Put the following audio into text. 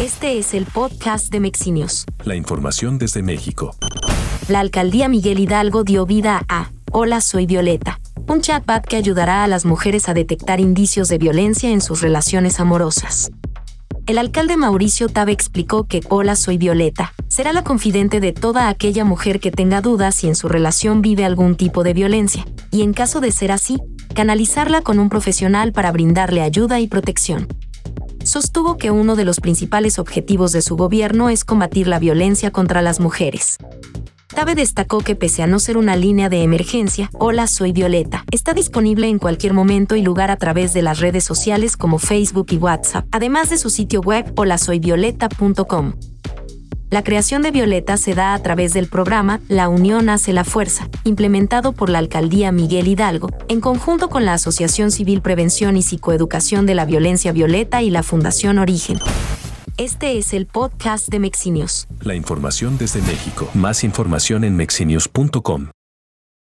Este es el podcast de Mexinios. La información desde México. La alcaldía Miguel Hidalgo dio vida a Hola, soy Violeta, un chatbot que ayudará a las mujeres a detectar indicios de violencia en sus relaciones amorosas. El alcalde Mauricio Tabe explicó que Hola, soy Violeta será la confidente de toda aquella mujer que tenga dudas si en su relación vive algún tipo de violencia, y en caso de ser así, canalizarla con un profesional para brindarle ayuda y protección sostuvo que uno de los principales objetivos de su gobierno es combatir la violencia contra las mujeres. Tabe destacó que pese a no ser una línea de emergencia, Hola Soy Violeta, está disponible en cualquier momento y lugar a través de las redes sociales como Facebook y WhatsApp, además de su sitio web holasoyvioleta.com. La creación de Violeta se da a través del programa La Unión hace la fuerza, implementado por la Alcaldía Miguel Hidalgo, en conjunto con la Asociación Civil Prevención y Psicoeducación de la Violencia Violeta y la Fundación Origen. Este es el podcast de Mexinios. La información desde México. Más información en mexinios.com.